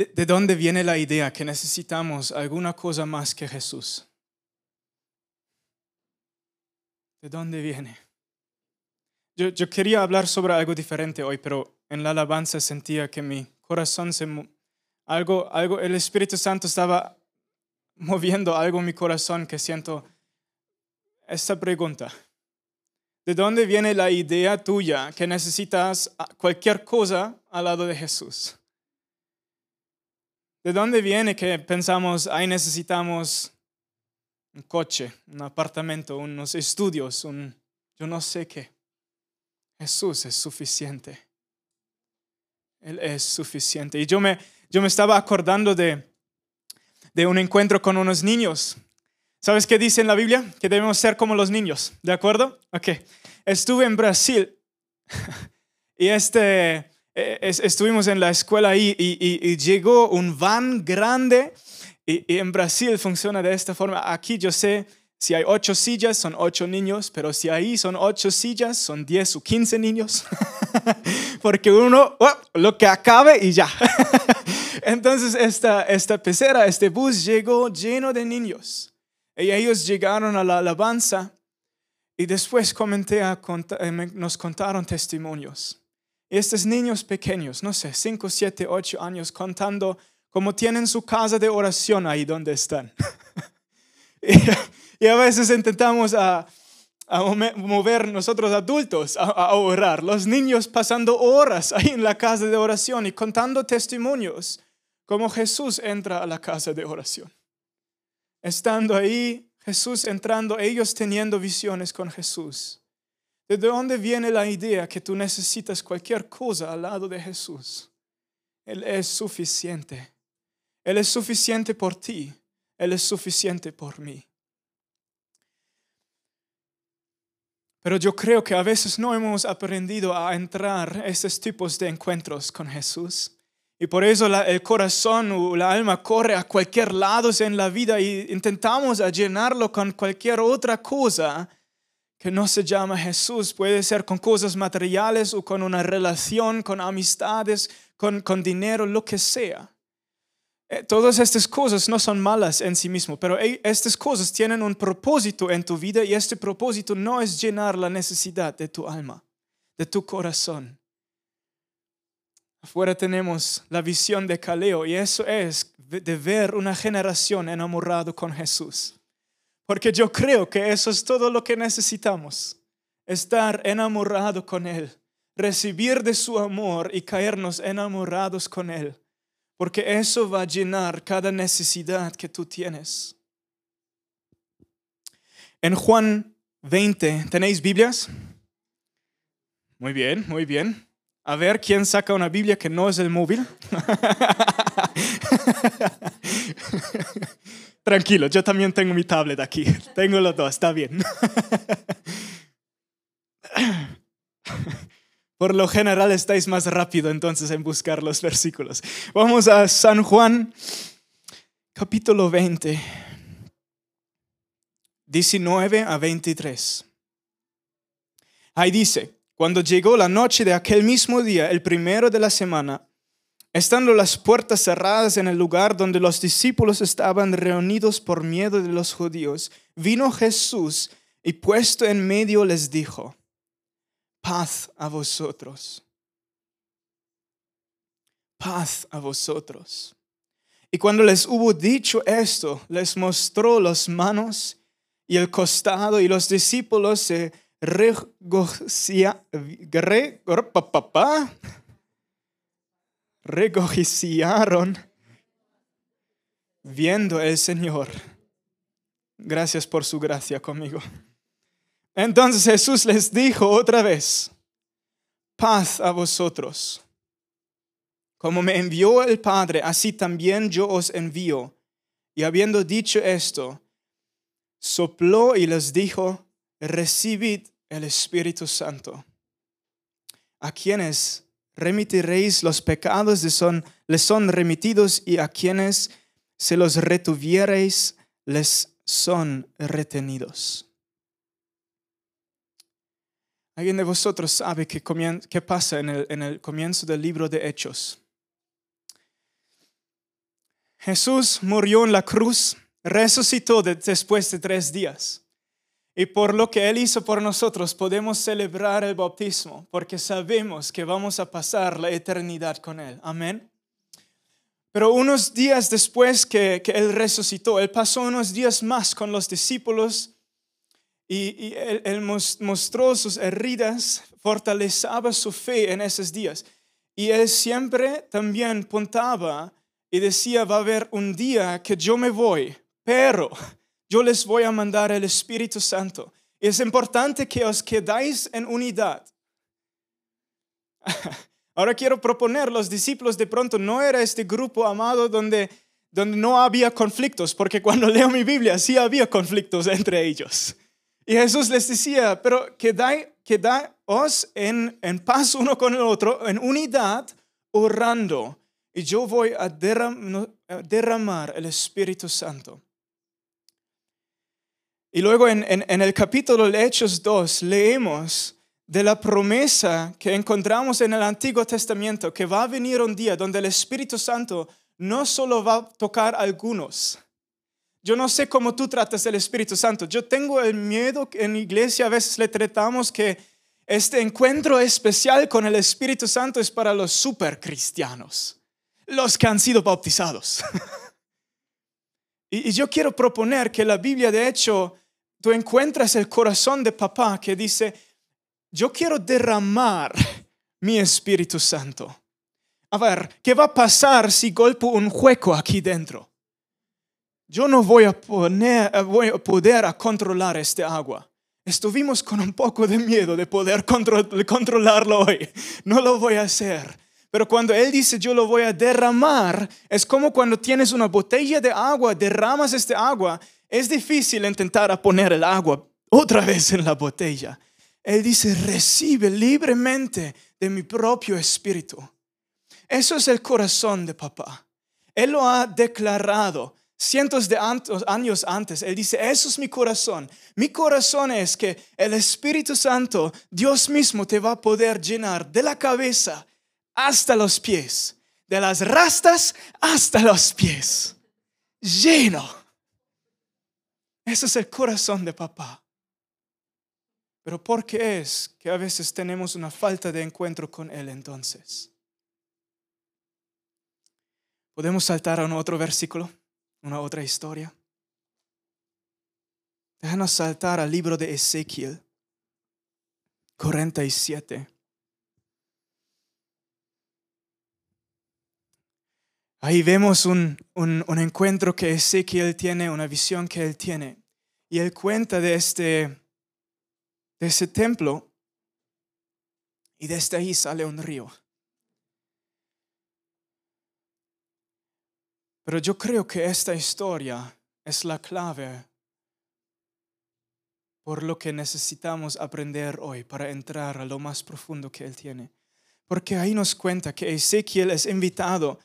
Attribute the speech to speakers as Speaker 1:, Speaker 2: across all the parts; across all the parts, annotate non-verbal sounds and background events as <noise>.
Speaker 1: ¿De, de dónde viene la idea que necesitamos alguna cosa más que Jesús? ¿De dónde viene? Yo, yo quería hablar sobre algo diferente hoy, pero en la alabanza sentía que mi corazón se... Algo, algo, el Espíritu Santo estaba moviendo algo en mi corazón que siento esta pregunta. ¿De dónde viene la idea tuya que necesitas cualquier cosa al lado de Jesús? ¿De dónde viene que pensamos, ahí necesitamos un coche, un apartamento, unos estudios, un yo no sé qué? Jesús es suficiente. Él es suficiente. Y yo me, yo me estaba acordando de, de un encuentro con unos niños. ¿Sabes qué dice en la Biblia? Que debemos ser como los niños, ¿de acuerdo? Ok. Estuve en Brasil <laughs> y este, es- estuvimos en la escuela ahí y, llegó un van grande y, en Brasil funciona de esta forma. Aquí yo sé, si hay ocho sillas son ocho niños, pero si ahí son ocho sillas son diez o quince niños. <laughs> Porque uno, oh, lo que acabe y ya. <laughs> Entonces esta, esta pecera, este bus llegó lleno de niños. Y ellos llegaron a la alabanza y después comenté a eh, nos contaron testimonios. Estos niños pequeños, no sé, 5, 7, 8 años, contando cómo tienen su casa de oración ahí donde están. <laughs> y, a veces intentamos a, a mome- mover nosotros adultos a, a orar, los niños pasando horas ahí en la casa de oración y contando testimonios, como Jesús entra a la casa de oración. Estando ahí, Jesús entrando, ellos teniendo visiones con Jesús. ¿De dónde viene la idea que tú necesitas cualquier cosa al lado de Jesús? Él es suficiente. Él es suficiente por ti. Él es suficiente por mí. Pero yo creo que a veces no hemos aprendido a entrar a estos tipos de encuentros con Jesús. Y por eso el corazón o la alma corre a cualquier lado en la vida y intentamos a llenarlo con cualquier otra cosa que no se llama Jesús. Puede ser con cosas materiales o con una relación, con amistades, con, con dinero, lo que sea. Eh, Todas estas cosas no son malas en sí mismo, pero eh, estas cosas tienen un propósito en tu vida y este propósito no es llenar la necesidad de tu alma, de tu corazón. Afuera tenemos la visión de Caleo y eso es de ver una generación enamorado con Jesús. Porque yo creo que eso es todo lo que necesitamos. Estar enamorado con Él, recibir de su amor y caernos enamorados con Él. Porque eso va a llenar cada necesidad que tú tienes. En Juan 20, ¿tenéis Biblias? Muy bien, muy bien. A ver, ¿quién saca una Biblia que no es el móvil? <laughs> Tranquilo, yo también tengo mi tablet aquí. <laughs> Tengo los dos, está bien. <laughs> Por lo general estáis más rápido entonces en buscar los versículos. Vamos a San Juan, capítulo 20, 19 a 23. Ahí dice, cuando llegó la noche de aquel mismo día, el primero de la semana, estando las puertas cerradas en el lugar donde los discípulos estaban reunidos por miedo de los judíos, vino Jesús y puesto en medio les dijo, paz a vosotros, paz a vosotros. Y cuando les hubo dicho esto, les mostró las manos y el costado y los discípulos se regocija- re- pa- pa- pa- regocijaron viendo el Señor. Gracias por su gracia conmigo. Entonces Jesús les dijo otra vez, paz a vosotros. Como me envió el Padre, así también yo os envío. Y habiendo dicho esto, sopló y les dijo, recibid el Espíritu Santo. A quienes remitiréis los pecados les son, les son remitidos y a quienes se los retuviereis les son retenidos. ¿Alguien de vosotros sabe qué, qué pasa en el, en el comienzo del libro de Hechos? Jesús murió en la cruz, resucitó después de tres días. Y por lo que Él hizo por nosotros podemos celebrar el bautismo, porque sabemos que vamos a pasar la eternidad con Él. Amén. Pero unos días después que, Él resucitó, Él pasó unos días más con los discípulos y, él, mostró sus heridas, fortalecía su fe en esos días. Y Él siempre también puntaba y decía, va a haber un día que yo me voy, pero yo les voy a mandar el Espíritu Santo. Es importante que os quedáis en unidad. <laughs> Ahora quiero proponer, los discípulos de pronto no era este grupo amado donde, donde no había conflictos, porque cuando leo mi Biblia sí había conflictos entre ellos. Y Jesús les decía, pero quedáis, quedaos en, en paz uno con el otro, en unidad, orando. Y yo voy a derramar el Espíritu Santo. Y luego en, el capítulo de Hechos 2 leemos de la promesa que encontramos en el Antiguo Testamento, que va a venir un día donde el Espíritu Santo no solo va a tocar a algunos. Yo no sé cómo tú tratas el Espíritu Santo. Yo tengo el miedo que en iglesia a veces le tratamos que este encuentro especial con el Espíritu Santo es para los supercristianos, los que han sido bautizados. <laughs> y yo quiero proponer que la Biblia de hecho tú encuentras el corazón de papá que dice, yo quiero derramar mi Espíritu Santo. A ver, ¿qué va a pasar si golpeo un hueco aquí dentro? Yo no voy a, eh, poder a controlar este agua. Estuvimos con un poco de miedo de poder controlarlo hoy. No lo voy a hacer. Pero cuando Él dice yo lo voy a derramar, es como cuando tienes una botella de agua, derramas este agua es difícil intentar poner el agua otra vez en la botella. Él dice, recibe libremente de mi propio espíritu. Eso es el corazón de papá. Él lo ha declarado cientos de años antes. Él dice, eso es mi corazón. Mi corazón es que el Espíritu Santo, Dios mismo, te va a poder llenar de la cabeza hasta los pies, de las rastas hasta los pies. Lleno ese es el corazón de papá. Pero ¿por qué es que a veces tenemos una falta de encuentro con Él entonces? ¿Podemos saltar a un otro versículo? ¿Una otra historia? Déjanos saltar al libro de Ezequiel 47. Ahí vemos un, un, un, encuentro que Ezequiel tiene, una visión que él tiene. Y él cuenta de este, de ese templo y desde ahí sale un río. Pero yo creo que esta historia es la clave por lo que necesitamos aprender hoy para entrar a lo más profundo que Él tiene. Porque ahí nos cuenta que Ezequiel es invitado,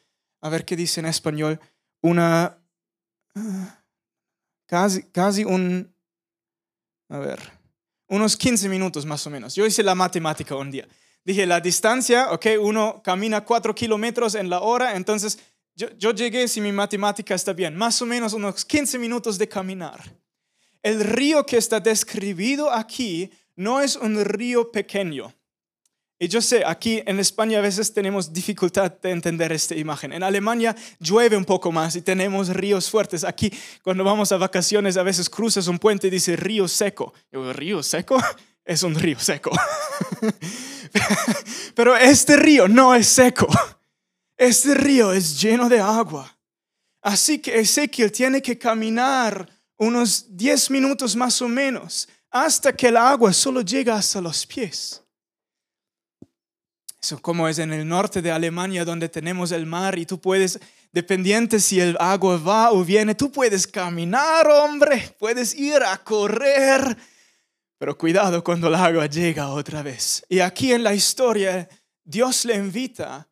Speaker 1: a ver qué dice en español, una... Ah, casi, casi un, a ver, unos 15 minutos más o menos. Yo hice la matemática un día. Dije, la distancia, ok, uno camina 4 kilómetros en la hora, entonces yo, yo llegué, si mi matemática está bien, más o menos unos 15 minutos de caminar. El río que está describido aquí no es un río pequeño. Y yo sé, aquí en España a veces tenemos dificultad de entender esta imagen. En Alemania llueve un poco más y tenemos ríos fuertes. Aquí cuando vamos a vacaciones a veces cruzas un puente y dice río seco. Yo, ¿río seco? <laughs> Es un río seco. <laughs> Pero este río no es seco. Este río es lleno de agua. Así que Ezequiel tiene que caminar unos 10 minutos más o menos hasta que el agua solo llega hasta los pies como es en el norte de Alemania donde tenemos el mar y tú puedes, dependiente si el agua va o viene, tú puedes caminar, hombre, puedes ir a correr, pero cuidado cuando el agua llega otra vez. Y aquí en la historia, Dios le invita,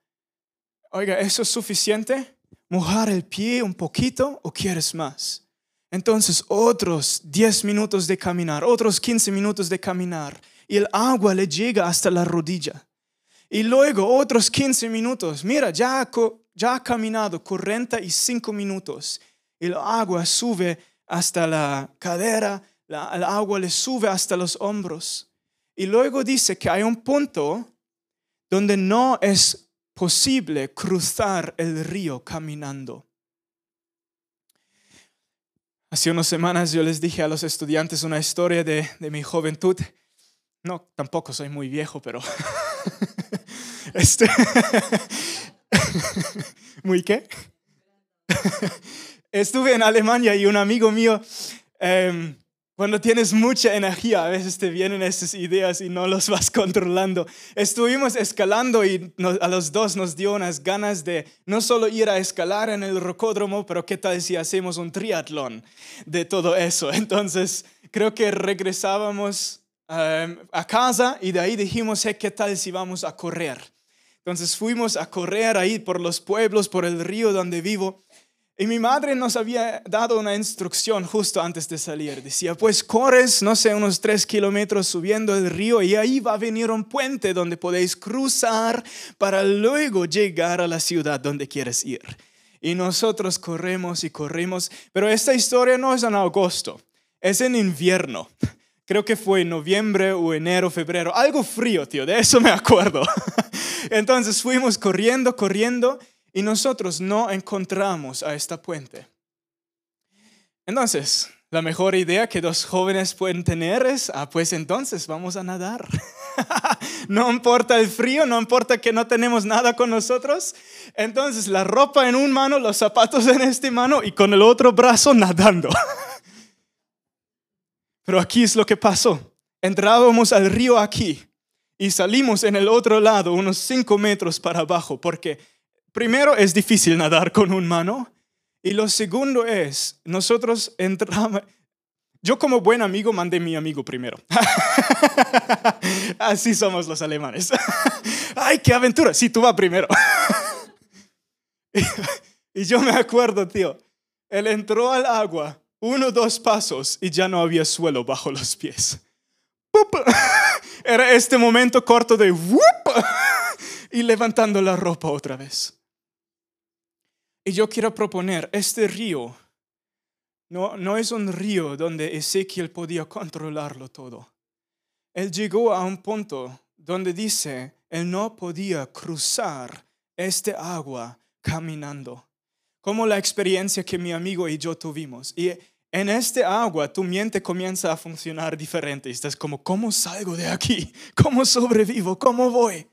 Speaker 1: oiga, ¿eso es suficiente? ¿Mojar el pie un poquito o quieres más? Entonces otros 10 minutos de caminar, otros 15 minutos de caminar y el agua le llega hasta la rodilla. Y luego otros 15 minutos. Mira, ya ya ha caminado 45 minutos y el agua sube hasta la cadera, el agua le sube hasta los hombros. Y luego dice que hay un punto donde no es posible cruzar el río caminando. Hace unas semanas yo les dije a los estudiantes una historia de, de mi juventud. No, tampoco soy muy viejo, pero... <laughs> <laughs> este... <laughs> ¿Muy qué? <laughs> Estuve en Alemania y un amigo mío em, cuando tienes mucha energía, a veces te vienen esas ideas y no los vas controlando. Estuvimos escalando y a los dos nos dio unas ganas de no solo ir a escalar en el rocódromo, pero qué tal si hacemos un triatlón de todo eso. Entonces, creo que regresábamos a casa y de ahí dijimos, ¿qué tal si vamos a correr? Entonces fuimos a correr ahí por los pueblos, por el río donde vivo. Y mi madre nos había dado una instrucción justo antes de salir. Decía, pues corres, no sé, unos tres kilómetros subiendo el río y ahí va a venir un puente donde podéis cruzar para luego llegar a la ciudad donde quieres ir. Y nosotros corremos y corremos, pero esta historia no es en agosto, es en invierno. Creo que fue en noviembre o enero, febrero, algo frío, tío, de eso me acuerdo. <laughs> Entonces fuimos corriendo, corriendo y nosotros no encontramos a esta puente. Entonces, la mejor idea que dos jóvenes pueden tener es, ah, pues entonces vamos a nadar. <laughs> no importa el frío, no importa que no tenemos nada con nosotros. Entonces, la ropa en un mano, los zapatos en este mano y con el otro brazo nadando. <laughs> Pero aquí es lo que pasó. Entrábamos al río aquí y salimos en el otro lado, unos cinco metros para abajo, porque primero es difícil nadar con un mano y lo segundo es, nosotros entramos, yo como buen amigo mandé a mi amigo primero. <laughs> Así somos los alemanes. <laughs> ¡Ay, qué aventura! Sí, tú vas primero. <laughs> y yo me acuerdo, tío, él entró al agua, uno, dos pasos y ya no había suelo bajo los pies. <laughs> Era este momento corto de y levantando la ropa otra vez. Y yo quiero proponer, este río no, no es un río donde Ezequiel podía controlarlo todo. Él llegó a un punto donde dice, él no podía cruzar este agua caminando, como la experiencia que mi amigo y yo tuvimos. Y en este agua tu mente comienza a funcionar diferente. Estás como, ¿cómo salgo de aquí? <laughs> ¿Cómo sobrevivo? ¿Cómo voy?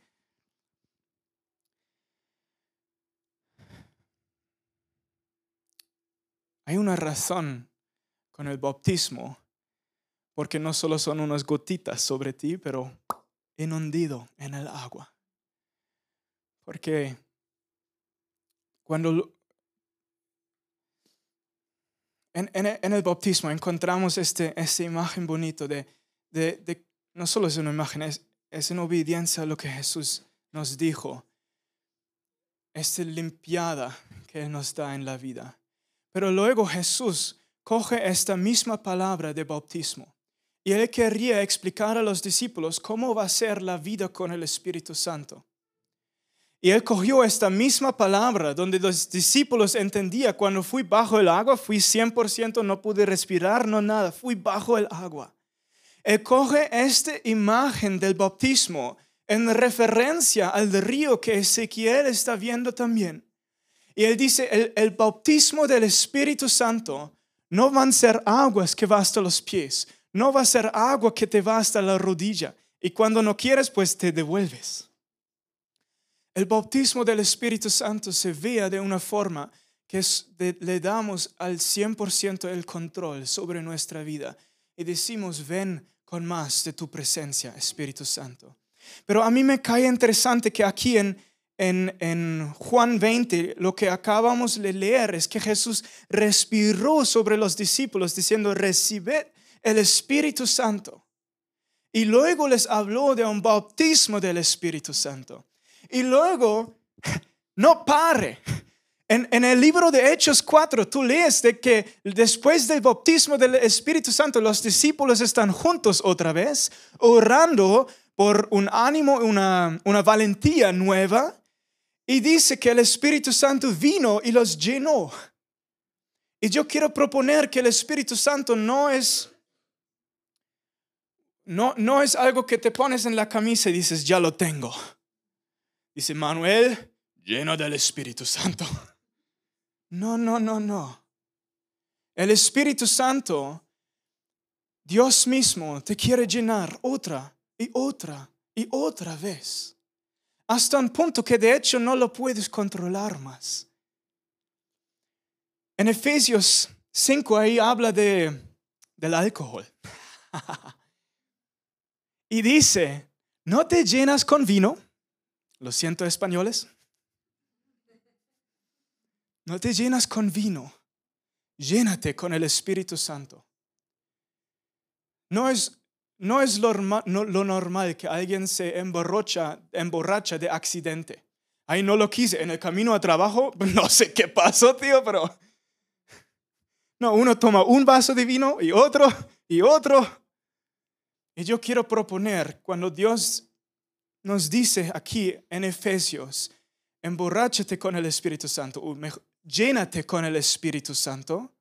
Speaker 1: Hay una razón con el bautismo, porque no solo son unas gotitas sobre ti, pero inundido en el agua. Porque cuando en, el bautismo encontramos este, esta imagen bonito de, de, no solo es una imagen, es, es en obediencia a lo que Jesús nos dijo, esta limpiada que nos da en la vida. Pero luego Jesús coge esta misma palabra de bautismo y él quería explicar a los discípulos cómo va a ser la vida con el Espíritu Santo. Y él cogió esta misma palabra donde los discípulos entendían, cuando fui bajo el agua, fui 100%, no pude respirar, no nada, fui bajo el agua. Él coge esta imagen del bautismo en referencia al río que Ezequiel está viendo también. Y él dice, el, el bautismo del Espíritu Santo no van a ser aguas que va hasta los pies, no va a ser agua que te va hasta la rodilla. Y cuando no quieres, pues te devuelves. El bautismo del Espíritu Santo se vea de una forma que le damos al 100% el control sobre nuestra vida y decimos, ven con más de tu presencia, Espíritu Santo. Pero a mí me cae interesante que aquí en, en, Juan 20, lo que acabamos de leer es que Jesús respiró sobre los discípulos diciendo, recibe el Espíritu Santo. Y luego les habló de un bautismo del Espíritu Santo. Y luego, no pare. En, en, el libro de Hechos 4, tú lees de que después del bautismo del Espíritu Santo, los discípulos están juntos otra vez, orando por un ánimo, una, una valentía nueva Y dice que el Espíritu Santo vino y los llenó. Y yo quiero proponer que el Espíritu Santo no es no, no es algo que te pones en la camisa y dices, ya lo tengo. Dice Manuel, lleno del Espíritu Santo. <laughs> No, no, no, no. El Espíritu Santo, Dios mismo, te quiere llenar otra y otra y otra vez. Hasta un punto que de hecho no lo puedes controlar más. En Efesios 5 ahí habla de, del alcohol. <laughs> y dice, ¿no te llenas con vino? Lo siento españoles. No te llenas con vino, llénate con el Espíritu Santo. No es, no es lo, normal que alguien se emborracha, emborracha de accidente. Ahí no lo quise, en el camino a trabajo, <laughs> no sé qué pasó, tío, pero... No, uno toma un vaso de vino y otro y otro. Y yo quiero proponer, cuando Dios nos dice aquí en Efesios, emborráchate con el Espíritu Santo, llénate con el Espíritu Santo,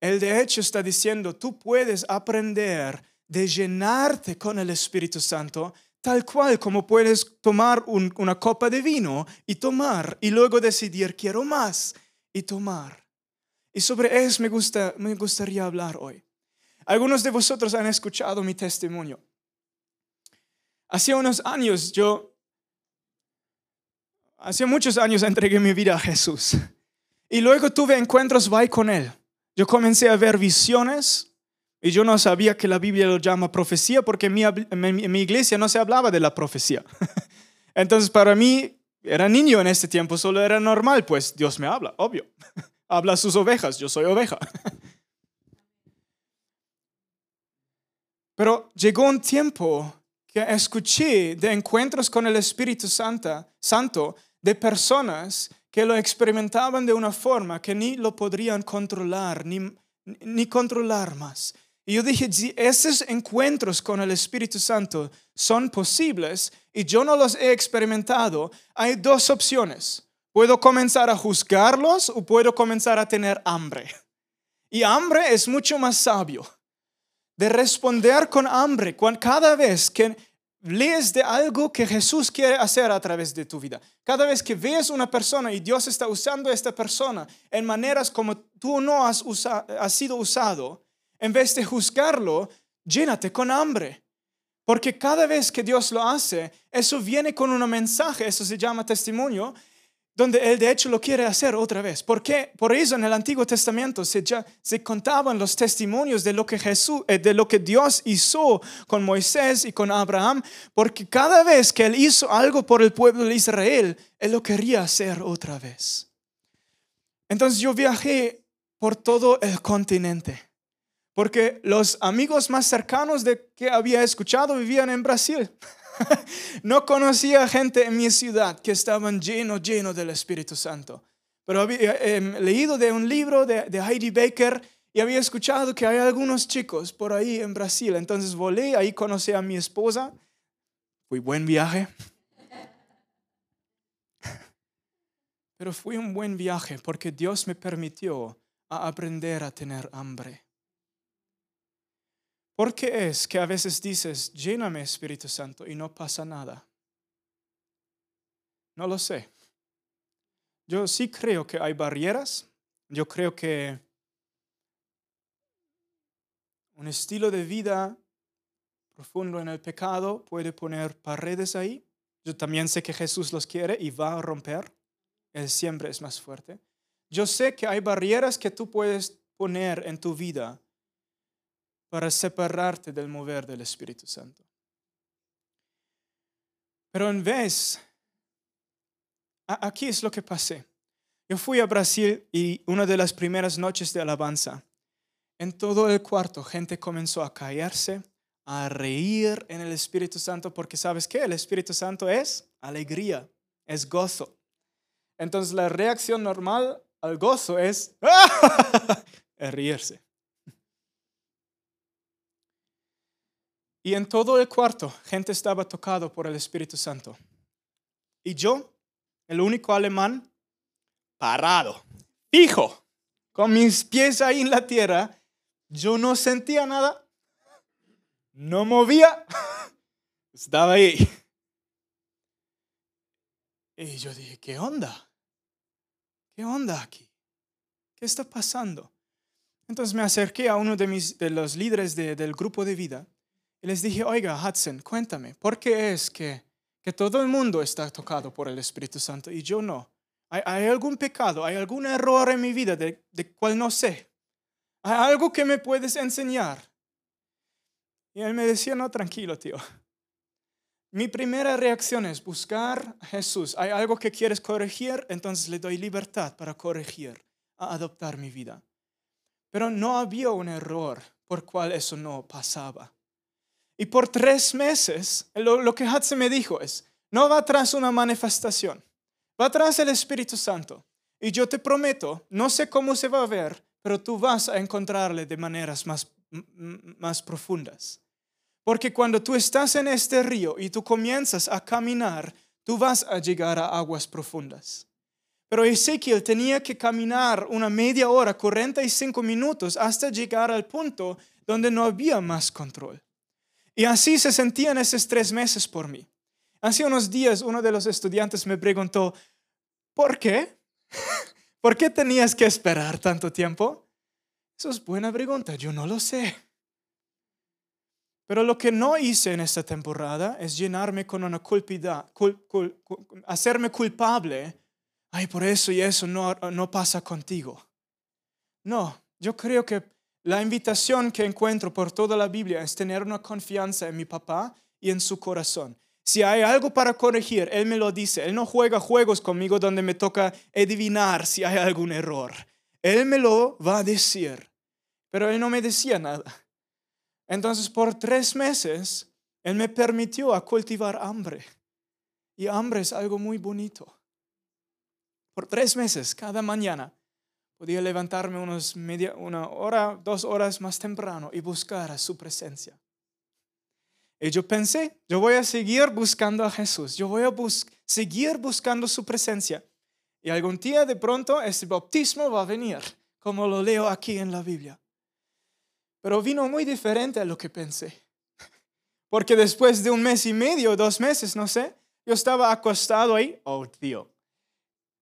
Speaker 1: Él de hecho está diciendo, tú puedes aprender de llenarte con el Espíritu Santo tal cual como puedes tomar una copa de vino y tomar y luego decidir quiero más y tomar. Y sobre eso me gustaría hablar hoy. Algunos de vosotros han escuchado mi testimonio. Hace unos años yo, hace muchos años entregué mi vida a Jesús. Y luego tuve encuentros vai con Él. Yo comencé a ver visiones y yo no sabía que la Biblia lo llama profecía porque en mi, mi iglesia no se hablaba de la profecía. <laughs> Entonces para mí era niño en este tiempo, solo era normal, pues Dios me habla, obvio. <laughs> habla a sus ovejas, yo soy oveja. <laughs> Pero llegó un tiempo que escuché de encuentros con el Espíritu Santo, Santo de personas que lo experimentaban de una forma que ni lo podrían controlar, ni, ni controlar más. Y yo dije, si esos encuentros con el Espíritu Santo son posibles y yo no los he experimentado, hay dos opciones. Puedo comenzar a juzgarlos o puedo comenzar a tener hambre. Y hambre es mucho más sabio. De responder con hambre cada vez que lees de algo que Jesús quiere hacer a través de tu vida. Cada vez que ves una persona y Dios está usando a esta persona en maneras como tú no has, has sido usado, en vez de juzgarlo, llénate con hambre. Porque cada vez que Dios lo hace, eso viene con un mensaje, eso se llama testimonio, donde él de hecho lo quiere hacer otra vez. ¿Por qué? Por eso en el Antiguo Testamento se, ya, se contaban los testimonios de lo que Jesús, eh, de lo que Dios hizo con Moisés y con Abraham, porque cada vez que él hizo algo por el pueblo de Israel, él lo quería hacer otra vez. Entonces yo viajé por todo el continente, porque los amigos más cercanos de que había escuchado vivían en Brasil. <laughs> <laughs> no conocía gente en mi ciudad que estaban llenos, llenos del Espíritu Santo. Pero había em, leído de un libro de, de Heidi Baker y había escuchado que hay algunos chicos por ahí en Brasil. Entonces volé, ahí conocí a mi esposa. Fue buen viaje. <laughs> Pero fue un buen viaje porque Dios me permitió aprender a tener hambre. ¿Por qué es que a veces dices, lléname Espíritu Santo y no pasa nada? No lo sé. Yo sí creo que hay barreras. Yo creo que un estilo de vida profundo en el pecado puede poner paredes ahí. Yo también sé que Jesús los quiere y va a romper. Él siempre es más fuerte. Yo sé que hay barreras que tú puedes poner en tu vida para separarte del mover del Espíritu Santo. Pero en vez, aquí es lo que pasé. Yo fui a Brasil y una de las primeras noches de alabanza, en todo el cuarto, gente comenzó a caerse, a reír en el Espíritu Santo, porque sabes qué, el Espíritu Santo es alegría, es gozo. Entonces la reacción normal al gozo es, <laughs> es reírse. Y en todo el cuarto, gente estaba tocado por el Espíritu Santo. Y yo el único alemán, parado, fijo, con mis pies ahí en la tierra. Yo no sentía nada, no movía, <laughs> estaba ahí. Y yo dije, ¿qué onda? ¿Qué onda aquí? ¿Qué está pasando? Entonces me acerqué a uno de, mis, de los líderes del grupo de vida y les dije, oiga, Hudson, cuéntame, ¿por qué es que, que todo el mundo está tocado por el Espíritu Santo y yo no? ¿Hay, algún pecado, hay algún error en mi vida de, de cual no sé? ¿Hay algo que me puedes enseñar? Y él me decía, no, tranquilo, tío. Mi primera reacción es buscar a Jesús. Hay algo que quieres corregir, entonces le doy libertad para corregir, a adoptar mi vida. Pero no había un error por cual eso no pasaba. Y por tres meses, lo, que Hudson me dijo es, no va tras una manifestación, va tras el Espíritu Santo. Y yo te prometo, no sé cómo se va a ver, pero tú vas a encontrarle de maneras más, más profundas. Porque cuando tú estás en este río y tú comienzas a caminar, tú vas a llegar a aguas profundas. Pero Ezequiel tenía que caminar una media hora, 45 minutos, hasta llegar al punto donde no había más control. Y así se sentían esos tres meses por mí. Hace unos días uno de los estudiantes me preguntó, ¿por qué? <laughs> ¿Por qué tenías que esperar tanto tiempo? Eso es buena pregunta, yo no lo sé. Pero lo que no hice en esta temporada es llenarme con una culpidad, hacerme culpable. Ay, por eso y eso no, no pasa contigo. No, yo creo que la invitación que encuentro por toda la Biblia es tener una confianza en mi papá y en su corazón. Si hay algo para corregir, Él me lo dice. Él no juega juegos conmigo donde me toca adivinar si hay algún error. Él me lo va a decir. Pero Él no me decía nada. Entonces por tres meses Él me permitió a cultivar hambre. Y hambre es algo muy bonito. Por tres meses, cada mañana, podía levantarme unos media, una hora, dos horas más temprano y buscar a su presencia. Y yo pensé, yo voy a seguir buscando a Jesús, yo voy a seguir buscando su presencia. Y algún día de pronto ese bautismo va a venir, como lo leo aquí en la Biblia. Pero vino muy diferente a lo que pensé. <laughs> Porque después de un mes y medio, dos meses, no sé, yo estaba acostado ahí, oh tío,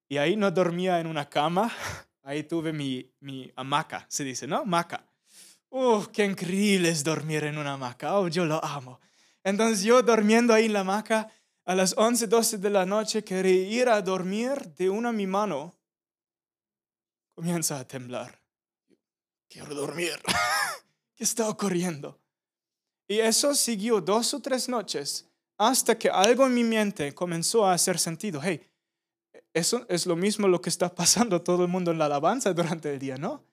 Speaker 1: y ahí no dormía en una cama, <laughs> ahí tuve mi, mi hamaca, se dice, ¿no? Hamaca. ¡Uf, qué increíble es dormir en una hamaca! ¡Oh, yo lo amo! Entonces yo durmiendo ahí en la hamaca, a las 11, 12 de la noche, quería ir a dormir de una mi mano. Comienza a temblar. Quiero dormir. <laughs> ¿Qué está ocurriendo? Y eso siguió dos o tres noches hasta que algo en mi mente comenzó a hacer sentido. Hey, eso es lo mismo lo que está <laughs> pasando todo el mundo en la alabanza durante el día, ¿no?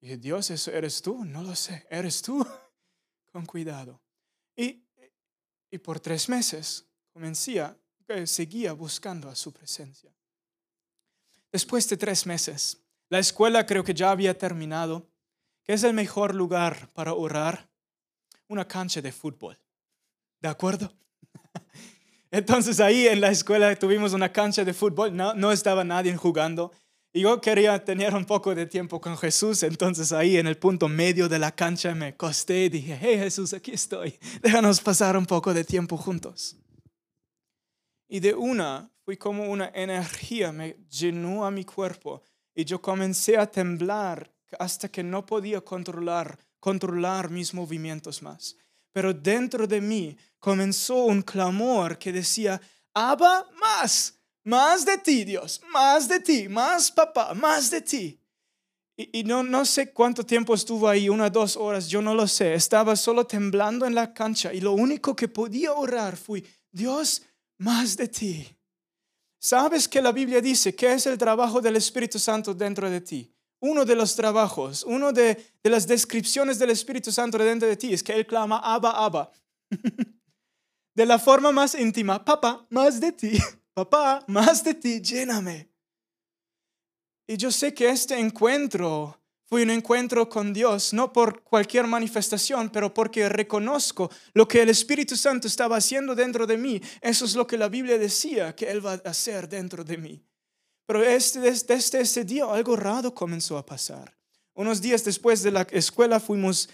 Speaker 1: Y Dios, ¿eso eres tú? No lo sé, eres tú. <laughs> Con cuidado. Y, y por tres meses comencía, eh, seguía buscando a su presencia. Después de tres meses, la escuela creo que ya había terminado ¿Qué es el mejor lugar para orar? Una cancha de fútbol. ¿De acuerdo? <laughs> Entonces ahí en la escuela tuvimos una cancha de fútbol, no, no estaba nadie jugando. Y yo quería tener un poco de tiempo con Jesús, entonces ahí en el punto medio de la cancha me costé y dije, hey Jesús, aquí estoy, déjanos pasar un poco de tiempo juntos. Y de una, fui como una energía, me llenó a mi cuerpo y yo comencé a temblar hasta que no podía controlar, controlar mis movimientos más. Pero dentro de mí comenzó un clamor que decía, Abba, más, más de ti, Dios, más de ti, más papá, más de ti. Y, no, no sé cuánto tiempo estuvo ahí, una, dos horas, yo no lo sé. Estaba solo temblando en la cancha y lo único que podía orar fue, Dios, más de ti. ¿Sabes que la Biblia dice que es el trabajo del Espíritu Santo dentro de ti? uno de los trabajos, uno de, las descripciones del Espíritu Santo dentro de ti es que Él clama, Abba, Abba. <laughs> de la forma más íntima, papá, más de ti, <laughs> papá, más de ti, lléname. Y yo sé que este encuentro fue un encuentro con Dios, no por cualquier manifestación, pero porque reconozco lo que el Espíritu Santo estaba haciendo dentro de mí. Eso es lo que la Biblia decía que Él va a hacer dentro de mí. Pero este, desde ese día algo raro comenzó a pasar. Unos días después de la escuela fuimos,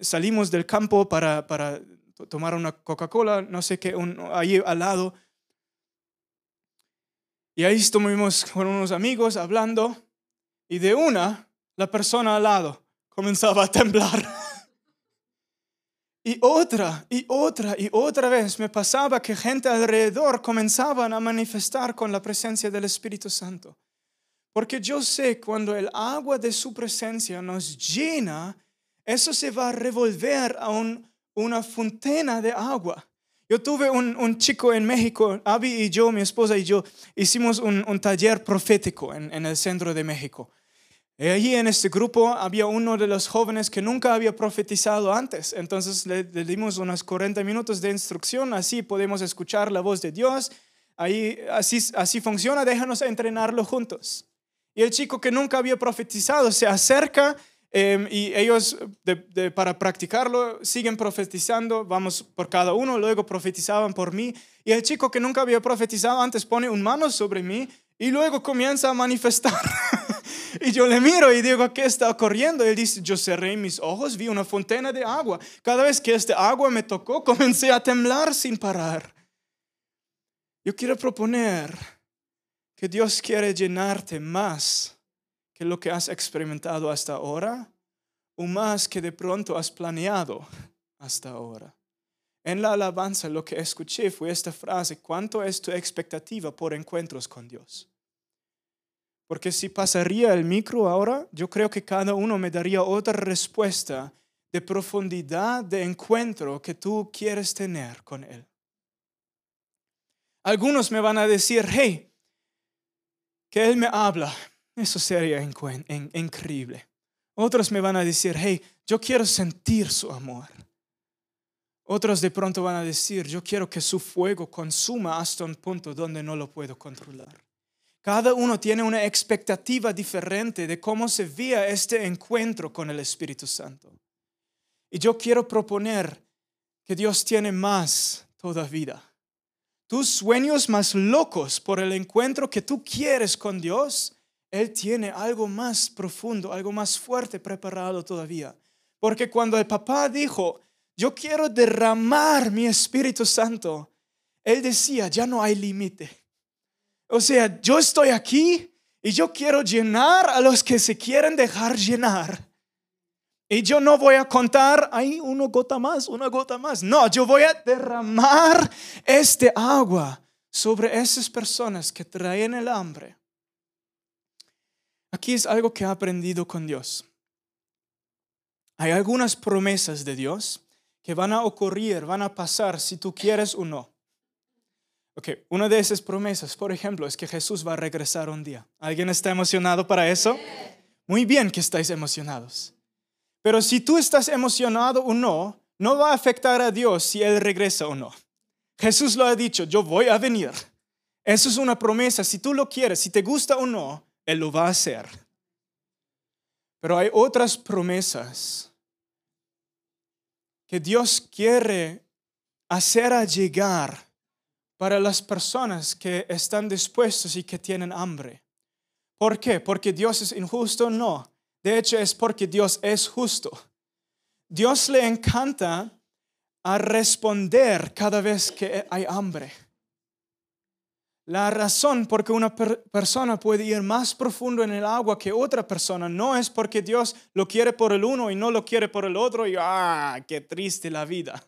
Speaker 1: salimos del campo para, para tomar una Coca-Cola, no sé qué, ahí al lado. Y ahí estuvimos con unos amigos hablando y de una la persona al lado comenzaba a temblar. Y otra, y otra, y otra vez me pasaba que gente alrededor comenzaban a manifestar con la presencia del Espíritu Santo. Porque yo sé cuando el agua de su presencia nos llena, eso se va a revolver a una funtena de agua. Yo tuve un, chico en México, Abby y yo, mi esposa y yo, hicimos un, taller profético en, en el centro de México. Y allí en este grupo había uno de los jóvenes que nunca había profetizado antes. Entonces le, dimos unos 40 minutos de instrucción, así podemos escuchar la voz de Dios. Ahí, así, así funciona, déjanos entrenarlo juntos. Y el chico que nunca había profetizado se acerca em, y ellos para practicarlo siguen profetizando, vamos por cada uno, luego profetizaban por mí. Y el chico que nunca había profetizado antes pone un mano sobre mí y luego comienza a manifestar. <laughs> Y yo le miro y digo, ¿qué está ocurriendo? Él dice, yo cerré mis ojos, vi una fontana de agua. Cada vez que este agua me tocó, <laughs> comencé a temblar sin parar. Yo quiero proponer que Dios quiere llenarte más que lo que has experimentado hasta ahora o más que de pronto has planeado hasta ahora. En la alabanza lo que escuché fue esta frase, ¿cuánto es tu expectativa por encuentros con Dios? Porque si pasaría el micro ahora, yo creo que cada uno me daría otra respuesta de profundidad de encuentro que tú quieres tener con Él. Algunos me van a decir, hey, que Él me habla. Eso sería increíble. Otros me van a decir, hey, yo quiero sentir su amor. Otros de pronto van a decir, yo quiero que su fuego consuma hasta un punto donde no lo puedo controlar. Cada uno tiene una expectativa diferente de cómo se vea este encuentro con el Espíritu Santo. Y yo quiero proponer que Dios tiene más todavía. Tus sueños más locos por el encuentro que tú quieres con Dios, Él tiene algo más profundo, algo más fuerte preparado todavía. Porque cuando el papá dijo, yo quiero derramar mi Espíritu Santo, Él decía, ya no hay límite. O sea, yo estoy aquí y yo quiero llenar a los que se quieren dejar llenar. Y yo no voy a contar, ahí una gota más, una gota más. No, yo voy a derramar este agua sobre esas personas que traen el hambre. Aquí es algo que he aprendido con Dios. Hay algunas promesas de Dios que van a ocurrir, van a pasar si tú quieres o no. Ok, una de esas promesas, por ejemplo, es que Jesús va a regresar un día. ¿Alguien está emocionado para eso? Muy bien que estáis emocionados. Pero si tú estás emocionado o no, no va a afectar a Dios si Él regresa o no. Jesús lo ha dicho, yo voy a venir. Eso es una promesa. Si tú lo quieres, si te gusta o no, Él lo va a hacer. Pero hay otras promesas que Dios quiere hacer llegar para las personas que están dispuestos y que tienen hambre. ¿Por qué? ¿Porque Dios es injusto? No. De hecho, es porque Dios es justo. Dios le encanta a responder cada vez que hay hambre. La razón por que una persona puede ir más profundo en el agua que otra persona no es porque Dios lo quiere por el uno y no lo quiere por el otro y ah, qué triste la vida.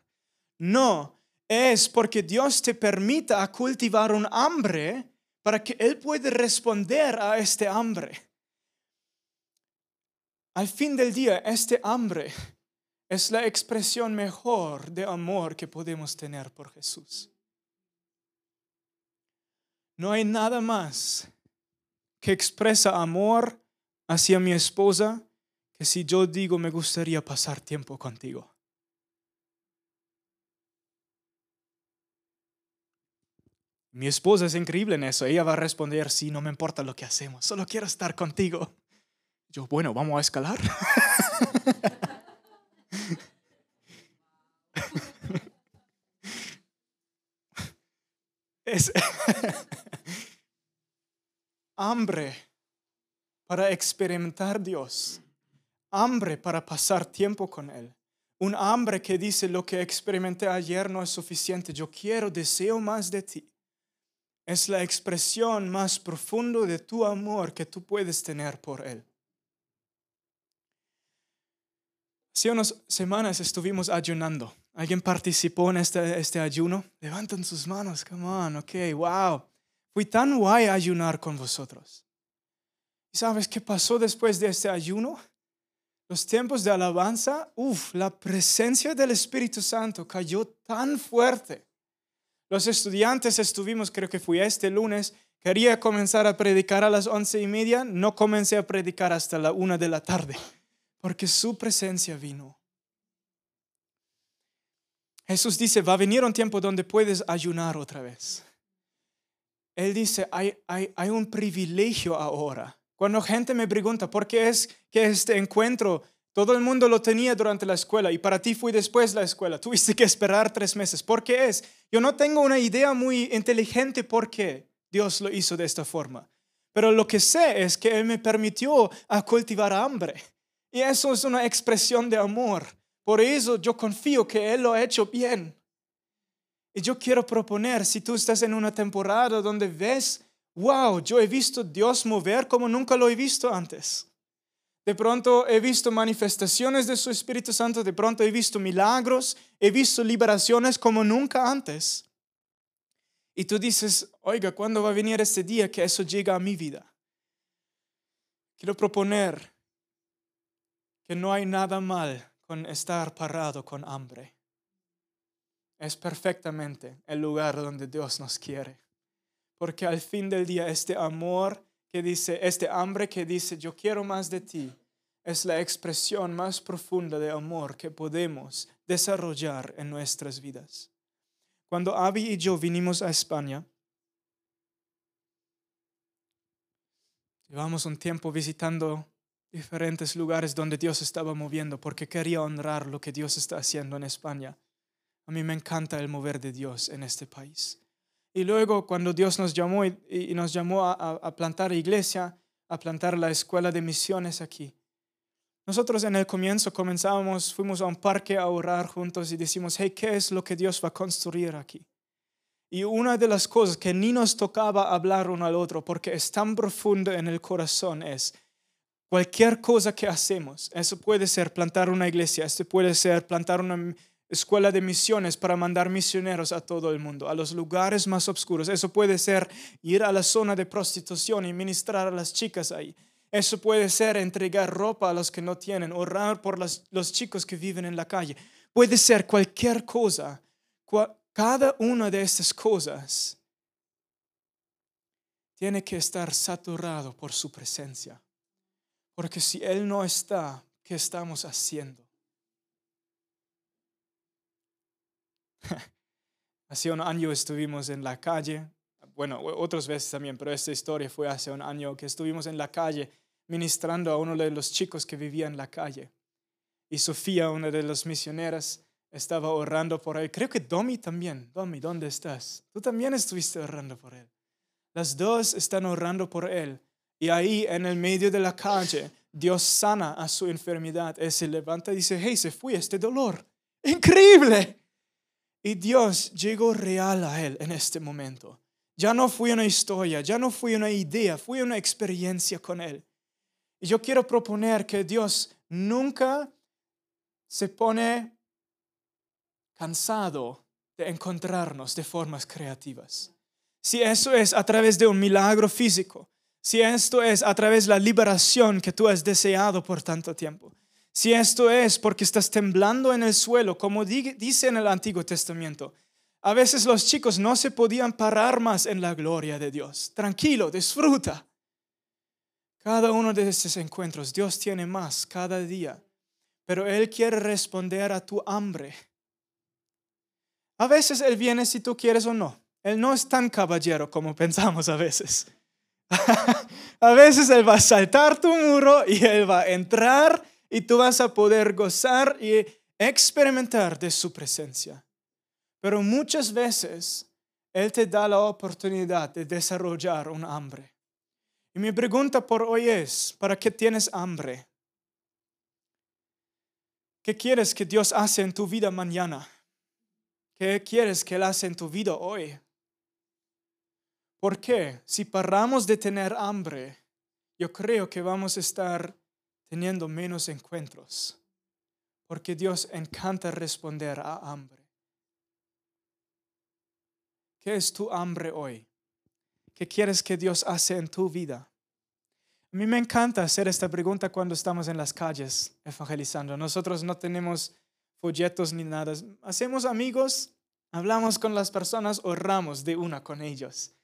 Speaker 1: No, es porque Dios te permita cultivar un hambre para que Él pueda responder a este hambre. Al fin del día, este hambre es la expresión mejor de amor que podemos tener por Jesús. No hay nada más que expresa amor hacia mi esposa que si yo digo me gustaría pasar tiempo contigo. Mi esposa es increíble en eso. Ella va a responder, sí, no me importa lo que hacemos, solo quiero estar contigo. Yo, bueno, vamos a escalar. <laughs> es <laughs> hambre para experimentar Dios, hambre para pasar tiempo con Él, un hambre que dice lo que experimenté ayer no es suficiente, yo quiero, deseo más de ti. Es la expresión más profunda de tu amor que tú puedes tener por Él. Hace unas semanas estuvimos ayunando. ¿Alguien participó en este, este ayuno? Levanten sus manos, come on, ok, wow. Fui tan guay ayunar con vosotros. ¿Y sabes qué pasó después de este ayuno? Los tiempos de alabanza, uff, la presencia del Espíritu Santo cayó tan fuerte. Los estudiantes estuvimos, creo que fui este lunes, quería comenzar a predicar a las once y media, no comencé a predicar hasta la una de la tarde, porque su presencia vino. Jesús dice, va a venir un tiempo donde puedes ayunar otra vez. Él dice, hay, hay, hay un privilegio ahora. Cuando gente me pregunta, ¿por qué es que este encuentro todo el mundo lo tenía durante la escuela y para ti fui después de la escuela? Tuviste que esperar tres meses. ¿Por qué es? Yo no tengo una idea muy inteligente por qué Dios lo hizo de esta forma. Pero lo que sé es que Él me permitió a cultivar hambre. Y eso es una expresión de amor. Por eso yo confío que Él lo ha hecho bien. Y yo quiero proponer, si tú estás en una temporada donde ves, wow, yo he visto Dios mover como nunca lo he visto antes. De pronto he visto manifestaciones de su Espíritu Santo, de pronto he visto milagros, he visto liberaciones como nunca antes. Y tú dices, oiga, ¿cuándo va a venir este día que eso llega a mi vida? Quiero proponer que no hay nada mal con estar parado con hambre es perfectamente el lugar donde Dios nos quiere. Porque al fin del día este amor que dice, este hambre que dice, yo quiero más de ti, es la expresión más profunda de amor que podemos desarrollar en nuestras vidas. Cuando Abby y yo vinimos a España, llevamos un tiempo visitando diferentes lugares donde Dios estaba moviendo porque quería honrar lo que Dios está haciendo en España. A mí me encanta el mover de Dios en este país. Y luego cuando Dios nos llamó y, nos llamó a, a plantar iglesia, a plantar la escuela de misiones aquí, nosotros en el comienzo comenzábamos, fuimos a un parque a orar juntos y decimos, hey, ¿qué es lo que Dios va a construir aquí? Y una de las cosas que ni nos tocaba hablar uno al otro porque es tan profundo en el corazón es cualquier cosa que hacemos. Eso puede ser plantar una iglesia, esto puede ser plantar una escuela de misiones para mandar misioneros a todo el mundo, a los lugares más oscuros. Eso puede ser ir a la zona de prostitución y ministrar a las chicas ahí. Eso puede ser entregar ropa a los que no tienen, orar por los chicos que viven en la calle. Puede ser cualquier cosa. Cada una de estas cosas tiene que estar saturado por su presencia. Porque si Él no está, ¿qué estamos haciendo? <laughs> hace un año estuvimos en la calle, bueno, otras veces también, pero esta historia fue hace un año que estuvimos en la calle ministrando a uno de los chicos que vivía en la calle. Y Sofía, una de las misioneras, estaba orando por él. Creo que Domi también. Domi, ¿dónde estás? Tú también estuviste orando por él. Las dos están orando por él. Y ahí, en el medio de la calle, Dios sana a su enfermedad. Él se levanta y dice, hey, se fue este dolor. Increíble. Y Dios llegó real a él en este momento. Ya no fue una historia, ya no fue una idea, fue una experiencia con él. Y yo quiero proponer que Dios nunca se pone cansado de encontrarnos de formas creativas. Si eso es a través de un milagro físico, si esto es a través de la liberación que tú has deseado por tanto tiempo, si esto es porque estás temblando en el suelo, como dice en el Antiguo Testamento, a veces los chicos no se podían parar más en la gloria de Dios. Tranquilo, disfruta. Cada uno de estos encuentros, Dios tiene más cada día, pero Él quiere responder a tu hambre. A veces Él viene si tú quieres o no. Él no es tan caballero como <laughs> pensamos a veces. <laughs> a veces Él va a saltar tu muro y Él va a entrar y tú vas a poder gozar y experimentar de su presencia. Pero muchas veces Él te da la oportunidad de desarrollar un hambre. Y mi pregunta por hoy es, ¿para qué tienes hambre? ¿Qué quieres que Dios hace en tu vida mañana? ¿Qué quieres que Él hace en tu vida hoy? ¿Por qué? Si paramos de tener hambre, yo creo que vamos a estar teniendo menos encuentros, porque Dios encanta responder a hambre. ¿Qué es tu hambre hoy? ¿Qué quieres que Dios hace en tu vida? A mí me encanta hacer esta pregunta cuando estamos en las calles evangelizando. Nosotros no tenemos folletos ni nada. Hacemos amigos, hablamos con las personas, oramos de una con ellos.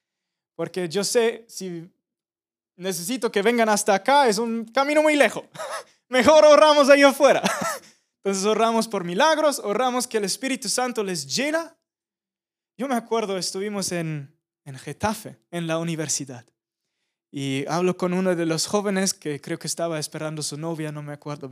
Speaker 1: Porque yo sé, si necesito que vengan hasta acá, es un camino muy lejos. <laughs> Mejor oramos ahí afuera. <laughs> Entonces oramos por milagros, oramos que el Espíritu Santo les llena. Yo me acuerdo, estuvimos en, en Getafe, en la universidad. Y hablo con uno de los jóvenes que creo que estaba esperando su novia, no me acuerdo